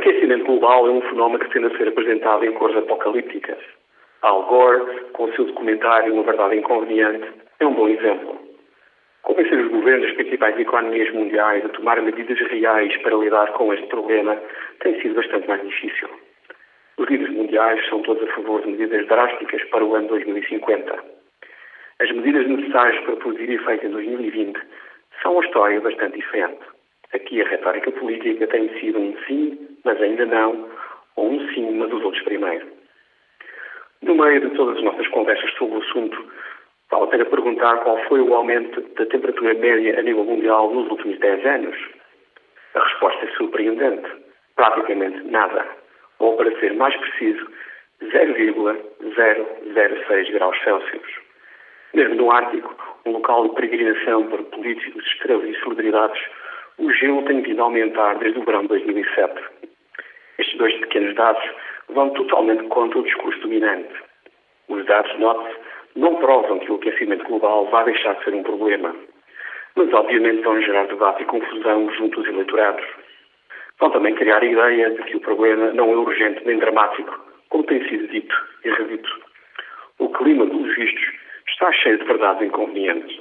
aquecimento global é um fenómeno que tende a ser apresentado em cores apocalípticas. Al Gore, com o seu documentário Uma Verdade Inconveniente, é um bom exemplo. Convencer os governos das principais economias mundiais a tomar medidas reais para lidar com este problema tem sido bastante mais difícil. Os líderes mundiais são todos a favor de medidas drásticas para o ano 2050. As medidas necessárias para produzir efeito em 2020 são uma história bastante diferente. Aqui a retórica política tem sido um sim, mas ainda não, ou um sim, mas os outros primeiro. No meio de todas as nossas conversas sobre o assunto, vale a pena perguntar qual foi o aumento da temperatura média a nível mundial nos últimos 10 anos. A resposta é surpreendente. Praticamente nada. Ou, para ser mais preciso, 0,006 graus Celsius. Mesmo no Ártico, um local de peregrinação para políticos, estrelas e celebridades, o gelo tem vindo a aumentar desde o verão de 2007. Estes dois pequenos dados vão totalmente contra o discurso dominante. Os dados, note-se, não provam que o aquecimento global vai deixar de ser um problema, mas obviamente vão gerar debate e confusão junto aos eleitorados. Vão também criar a ideia de que o problema não é urgente nem dramático, como tem sido dito e redito. O clima, pelos vistos, está cheio de verdades inconvenientes.